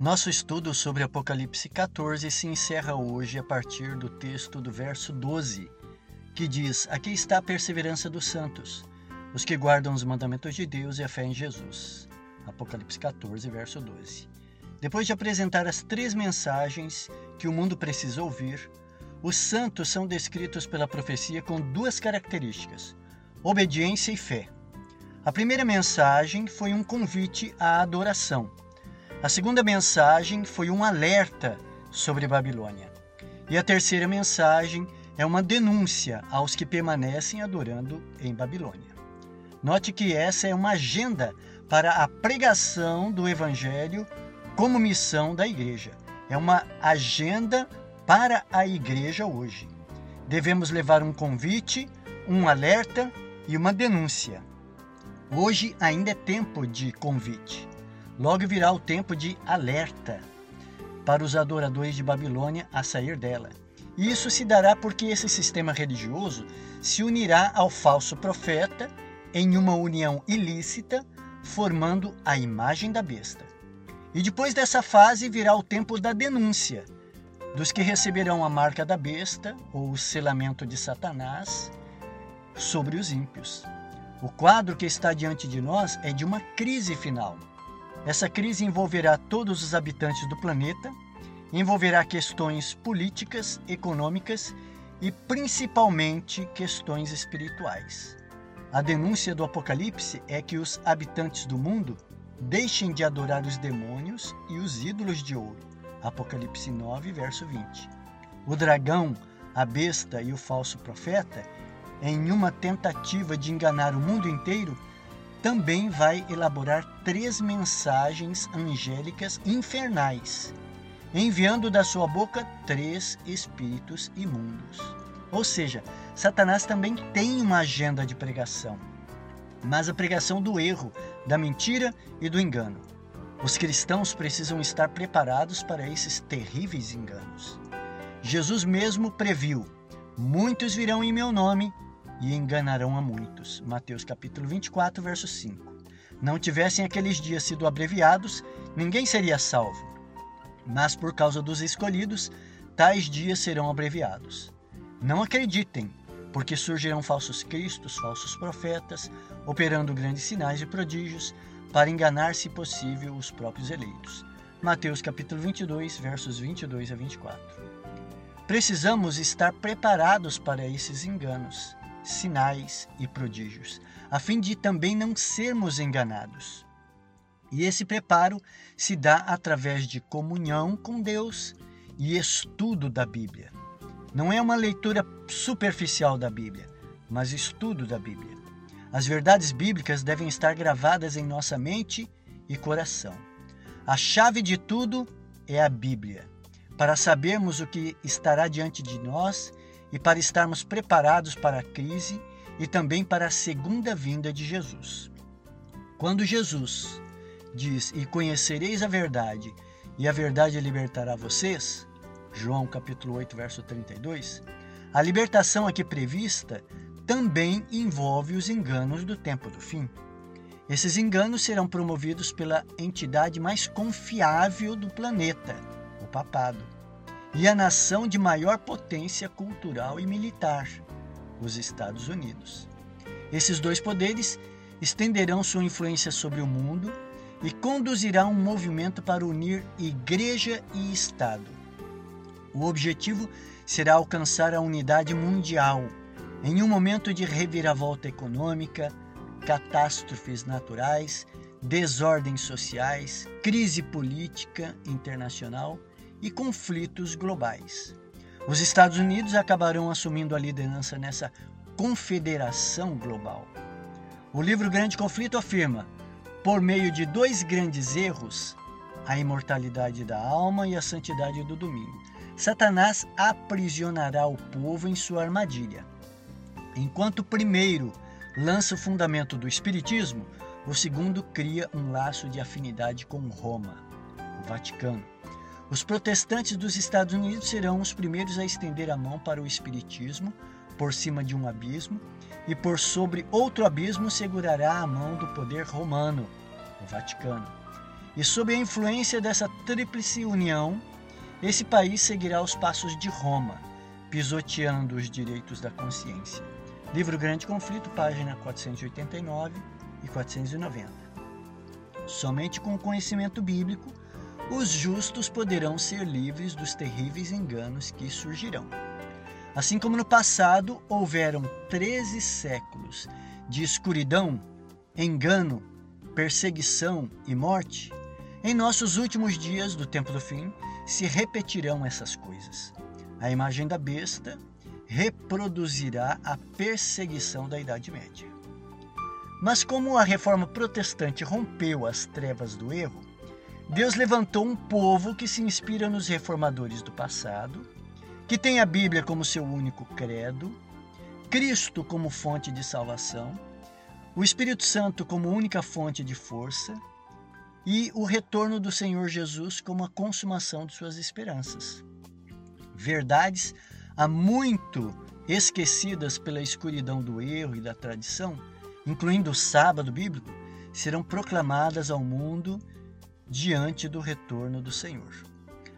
Nosso estudo sobre Apocalipse 14 se encerra hoje a partir do texto do verso 12, que diz: Aqui está a perseverança dos santos, os que guardam os mandamentos de Deus e a fé em Jesus. Apocalipse 14, verso 12. Depois de apresentar as três mensagens que o mundo precisa ouvir, os santos são descritos pela profecia com duas características: obediência e fé. A primeira mensagem foi um convite à adoração. A segunda mensagem foi um alerta sobre Babilônia. E a terceira mensagem é uma denúncia aos que permanecem adorando em Babilônia. Note que essa é uma agenda para a pregação do Evangelho como missão da igreja. É uma agenda para a igreja hoje. Devemos levar um convite, um alerta e uma denúncia. Hoje ainda é tempo de convite. Logo virá o tempo de alerta para os adoradores de Babilônia a sair dela. Isso se dará porque esse sistema religioso se unirá ao falso profeta em uma união ilícita, formando a imagem da besta. E depois dessa fase virá o tempo da denúncia, dos que receberão a marca da besta ou o selamento de Satanás sobre os ímpios. O quadro que está diante de nós é de uma crise final essa crise envolverá todos os habitantes do planeta, envolverá questões políticas, econômicas e principalmente questões espirituais. A denúncia do Apocalipse é que os habitantes do mundo deixem de adorar os demônios e os ídolos de ouro. Apocalipse 9, verso 20. O dragão, a besta e o falso profeta, em uma tentativa de enganar o mundo inteiro, também vai elaborar três mensagens angélicas infernais, enviando da sua boca três espíritos imundos. Ou seja, Satanás também tem uma agenda de pregação, mas a pregação do erro, da mentira e do engano. Os cristãos precisam estar preparados para esses terríveis enganos. Jesus mesmo previu: muitos virão em meu nome e enganarão a muitos. Mateus capítulo 24, verso 5. Não tivessem aqueles dias sido abreviados, ninguém seria salvo. Mas por causa dos escolhidos, tais dias serão abreviados. Não acreditem, porque surgirão falsos cristos, falsos profetas, operando grandes sinais e prodígios, para enganar, se possível, os próprios eleitos. Mateus capítulo 22, versos 22 a 24. Precisamos estar preparados para esses enganos sinais e prodígios, a fim de também não sermos enganados. E esse preparo se dá através de comunhão com Deus e estudo da Bíblia. Não é uma leitura superficial da Bíblia, mas estudo da Bíblia. As verdades bíblicas devem estar gravadas em nossa mente e coração. A chave de tudo é a Bíblia, para sabermos o que estará diante de nós e para estarmos preparados para a crise e também para a segunda vinda de Jesus. Quando Jesus diz: "E conhecereis a verdade, e a verdade libertará vocês", João capítulo 8, verso 32, a libertação aqui prevista também envolve os enganos do tempo do fim. Esses enganos serão promovidos pela entidade mais confiável do planeta, o papado e a nação de maior potência cultural e militar, os Estados Unidos. Esses dois poderes estenderão sua influência sobre o mundo e conduzirão um movimento para unir igreja e Estado. O objetivo será alcançar a unidade mundial em um momento de reviravolta econômica, catástrofes naturais, desordens sociais, crise política internacional e conflitos globais. Os Estados Unidos acabarão assumindo a liderança nessa confederação global. O livro Grande Conflito afirma: por meio de dois grandes erros, a imortalidade da alma e a santidade do domingo, Satanás aprisionará o povo em sua armadilha. Enquanto o primeiro lança o fundamento do espiritismo, o segundo cria um laço de afinidade com Roma, o Vaticano. Os protestantes dos Estados Unidos serão os primeiros a estender a mão para o Espiritismo por cima de um abismo e por sobre outro abismo segurará a mão do poder romano, o Vaticano. E sob a influência dessa tríplice união, esse país seguirá os passos de Roma, pisoteando os direitos da consciência. Livro Grande Conflito, página 489 e 490. Somente com o conhecimento bíblico, os justos poderão ser livres dos terríveis enganos que surgirão. Assim como no passado houveram 13 séculos de escuridão, engano, perseguição e morte, em nossos últimos dias do tempo do fim se repetirão essas coisas. A imagem da besta reproduzirá a perseguição da Idade Média. Mas como a reforma protestante rompeu as trevas do erro, Deus levantou um povo que se inspira nos reformadores do passado, que tem a Bíblia como seu único credo, Cristo como fonte de salvação, o Espírito Santo como única fonte de força e o retorno do Senhor Jesus como a consumação de suas esperanças. Verdades há muito esquecidas pela escuridão do erro e da tradição, incluindo o sábado bíblico, serão proclamadas ao mundo diante do retorno do Senhor.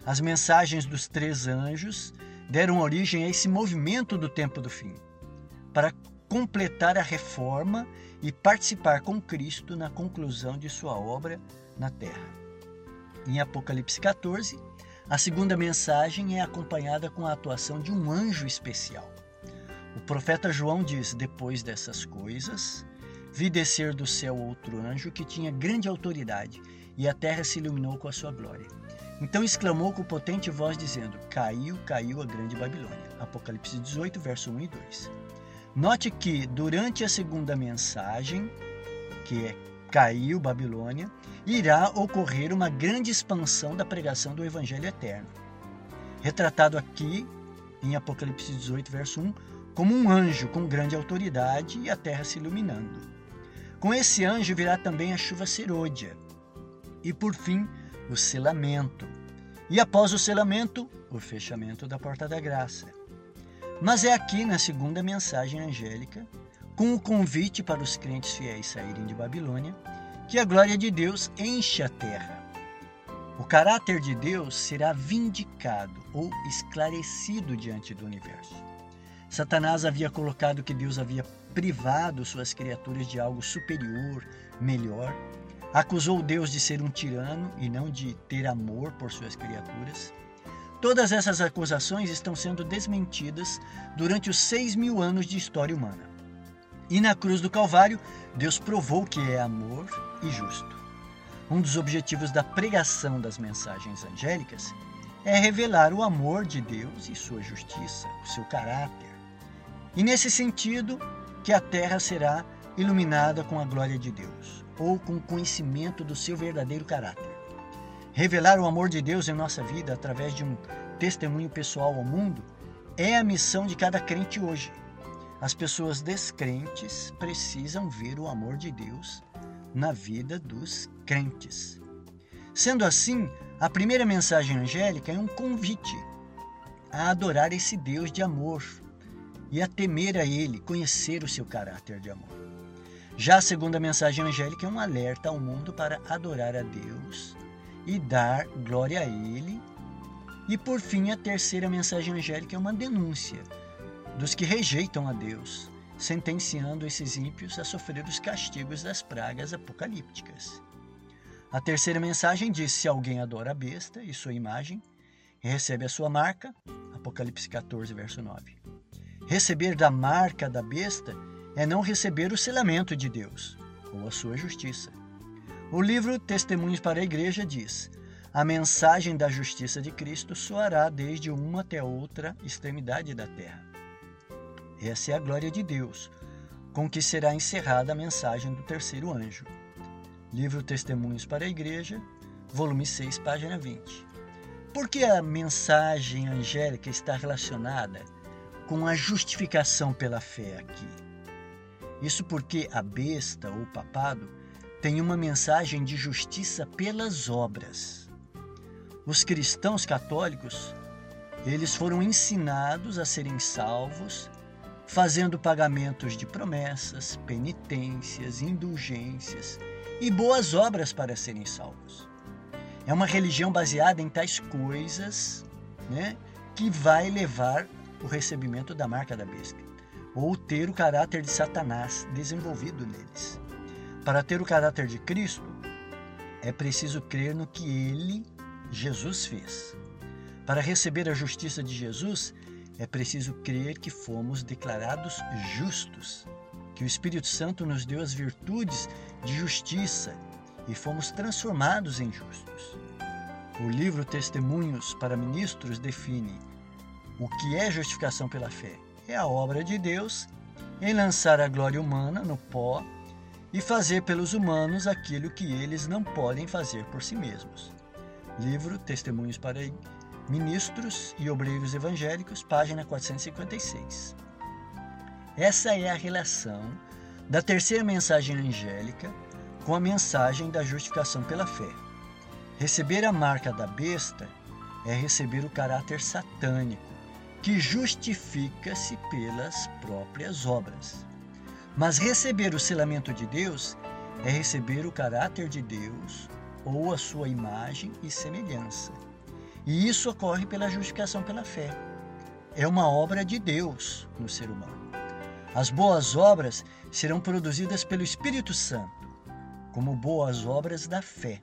As mensagens dos três anjos deram origem a esse movimento do tempo do fim, para completar a reforma e participar com Cristo na conclusão de sua obra na terra. Em Apocalipse 14, a segunda mensagem é acompanhada com a atuação de um anjo especial. O profeta João diz: Depois dessas coisas, vi descer do céu outro anjo que tinha grande autoridade, e a terra se iluminou com a sua glória. Então exclamou com potente voz, dizendo: Caiu, caiu a grande Babilônia. Apocalipse 18, verso 1 e 2. Note que durante a segunda mensagem, que é caiu Babilônia, irá ocorrer uma grande expansão da pregação do Evangelho eterno. Retratado aqui em Apocalipse 18, verso 1, como um anjo com grande autoridade e a terra se iluminando. Com esse anjo virá também a chuva serôdia. E por fim, o selamento. E após o selamento, o fechamento da porta da graça. Mas é aqui na segunda mensagem angélica, com o convite para os crentes fiéis saírem de Babilônia, que a glória de Deus enche a terra. O caráter de Deus será vindicado ou esclarecido diante do universo. Satanás havia colocado que Deus havia privado suas criaturas de algo superior, melhor. Acusou Deus de ser um tirano e não de ter amor por suas criaturas. Todas essas acusações estão sendo desmentidas durante os seis mil anos de história humana. E na cruz do Calvário, Deus provou que é amor e justo. Um dos objetivos da pregação das mensagens angélicas é revelar o amor de Deus e sua justiça, o seu caráter. E nesse sentido, que a terra será iluminada com a glória de Deus, ou com o conhecimento do seu verdadeiro caráter. Revelar o amor de Deus em nossa vida através de um testemunho pessoal ao mundo é a missão de cada crente hoje. As pessoas descrentes precisam ver o amor de Deus na vida dos crentes. Sendo assim, a primeira mensagem angélica é um convite a adorar esse Deus de amor e a temer a Ele, conhecer o seu caráter de amor. Já a segunda mensagem angélica é um alerta ao mundo para adorar a Deus e dar glória a Ele. E por fim, a terceira mensagem angélica é uma denúncia dos que rejeitam a Deus, sentenciando esses ímpios a sofrer os castigos das pragas apocalípticas. A terceira mensagem diz: se alguém adora a besta e sua imagem, recebe a sua marca, Apocalipse 14, verso 9. Receber da marca da besta é não receber o selamento de Deus, ou a sua justiça. O livro Testemunhos para a Igreja diz: a mensagem da justiça de Cristo soará desde uma até outra extremidade da terra. Essa é a glória de Deus, com que será encerrada a mensagem do terceiro anjo. Livro Testemunhos para a Igreja, volume 6, página 20. Por que a mensagem angélica está relacionada com a justificação pela fé aqui? Isso porque a besta ou papado tem uma mensagem de justiça pelas obras. Os cristãos católicos, eles foram ensinados a serem salvos fazendo pagamentos de promessas, penitências, indulgências e boas obras para serem salvos. É uma religião baseada em tais coisas né, que vai levar o recebimento da marca da besta, ou ter o caráter de Satanás desenvolvido neles. Para ter o caráter de Cristo, é preciso crer no que ele, Jesus, fez. Para receber a justiça de Jesus, é preciso crer que fomos declarados justos, que o Espírito Santo nos deu as virtudes de justiça e fomos transformados em justos. O livro Testemunhos para Ministros define o que é justificação pela fé. É a obra de Deus em lançar a glória humana no pó e fazer pelos humanos aquilo que eles não podem fazer por si mesmos. Livro Testemunhos para Ministros e Obreiros Evangélicos, página 456. Essa é a relação da terceira mensagem angélica com a mensagem da justificação pela fé. Receber a marca da besta é receber o caráter satânico, que justifica-se pelas próprias obras. Mas receber o selamento de Deus é receber o caráter de Deus ou a sua imagem e semelhança. E isso ocorre pela justificação pela fé. É uma obra de Deus no ser humano. As boas obras serão produzidas pelo Espírito Santo, como boas obras da fé.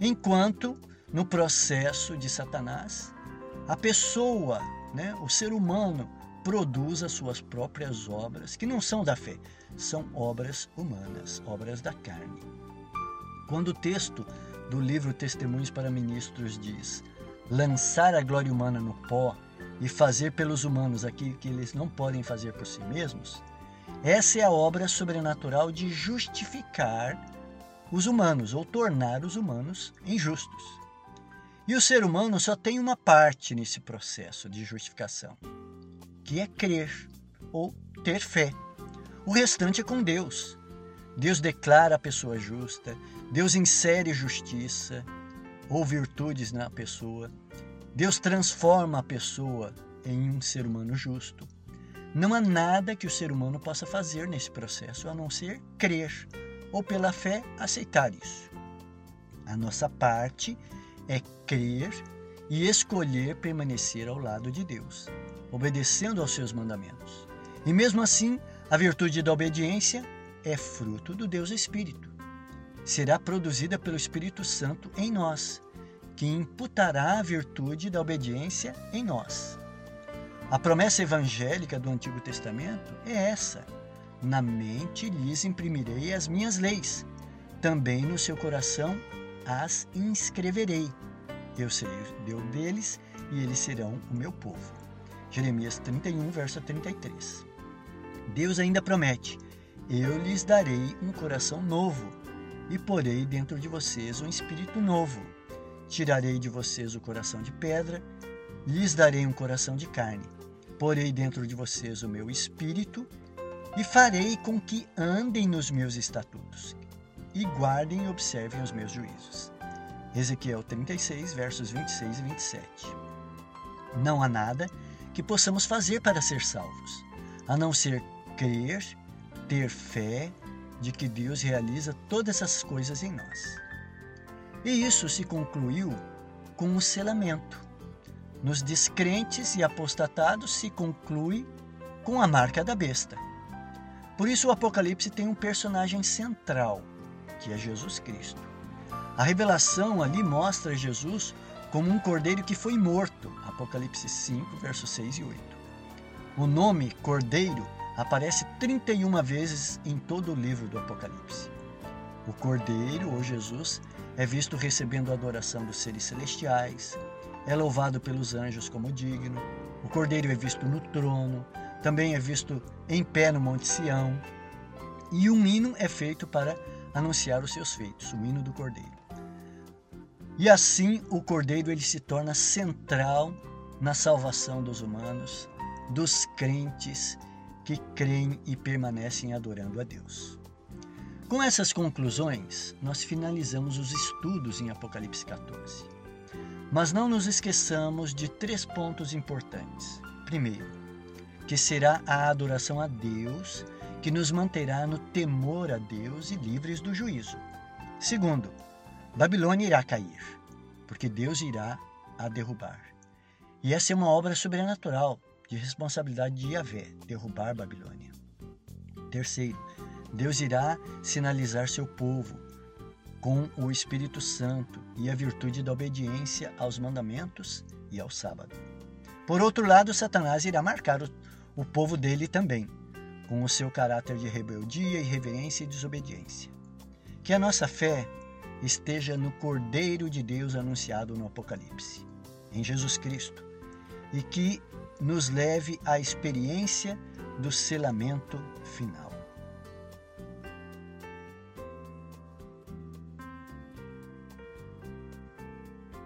Enquanto no processo de Satanás, a pessoa, né, o ser humano, produz as suas próprias obras, que não são da fé, são obras humanas, obras da carne. Quando o texto do livro Testemunhos para Ministros diz: lançar a glória humana no pó e fazer pelos humanos aquilo que eles não podem fazer por si mesmos, essa é a obra sobrenatural de justificar os humanos ou tornar os humanos injustos. E o ser humano só tem uma parte nesse processo de justificação, que é crer ou ter fé. O restante é com Deus. Deus declara a pessoa justa, Deus insere justiça ou virtudes na pessoa. Deus transforma a pessoa em um ser humano justo. Não há nada que o ser humano possa fazer nesse processo a não ser crer ou pela fé aceitar isso. A nossa parte é crer e escolher permanecer ao lado de Deus obedecendo aos seus mandamentos. E mesmo assim, a virtude da obediência é fruto do Deus Espírito. Será produzida pelo Espírito Santo em nós, que imputará a virtude da obediência em nós. A promessa evangélica do Antigo Testamento é essa: Na mente lhes imprimirei as minhas leis, também no seu coração as inscreverei. Eu serei o Deus deles e eles serão o meu povo. Jeremias 31, verso 33. Deus ainda promete: Eu lhes darei um coração novo e porei dentro de vocês um espírito novo. Tirarei de vocês o coração de pedra, lhes darei um coração de carne. Porei dentro de vocês o meu espírito e farei com que andem nos meus estatutos e guardem e observem os meus juízos. Ezequiel 36, versos 26 e 27. Não há nada que possamos fazer para ser salvos, a não ser crer, ter fé de que Deus realiza todas essas coisas em nós. E isso se concluiu com o selamento. Nos descrentes e apostatados se conclui com a marca da besta. Por isso o Apocalipse tem um personagem central, que é Jesus Cristo. A revelação ali mostra Jesus como um cordeiro que foi morto. Apocalipse 5, versos 6 e 8. O nome cordeiro aparece 31 vezes em todo o livro do Apocalipse. O cordeiro, ou Jesus, é visto recebendo a adoração dos seres celestiais, é louvado pelos anjos como digno. O cordeiro é visto no trono, também é visto em pé no Monte Sião. E um hino é feito para anunciar os seus feitos, o hino do cordeiro. E assim o Cordeiro ele se torna central na salvação dos humanos, dos crentes que creem e permanecem adorando a Deus. Com essas conclusões, nós finalizamos os estudos em Apocalipse 14. Mas não nos esqueçamos de três pontos importantes. Primeiro, que será a adoração a Deus que nos manterá no temor a Deus e livres do juízo. Segundo, Babilônia irá cair. porque Deus irá a derrubar. E essa é uma obra sobrenatural de responsabilidade de Yahvé, derrubar Babilônia. Terceiro, Deus irá sinalizar seu povo com o Espírito Santo e a virtude da obediência aos mandamentos e ao sábado. Por outro lado, Satanás irá marcar o, o povo dele também, com o seu caráter de rebeldia, irreverência e desobediência. Que a nossa fé esteja no Cordeiro de Deus anunciado no Apocalipse, em Jesus Cristo, e que nos leve à experiência do selamento final.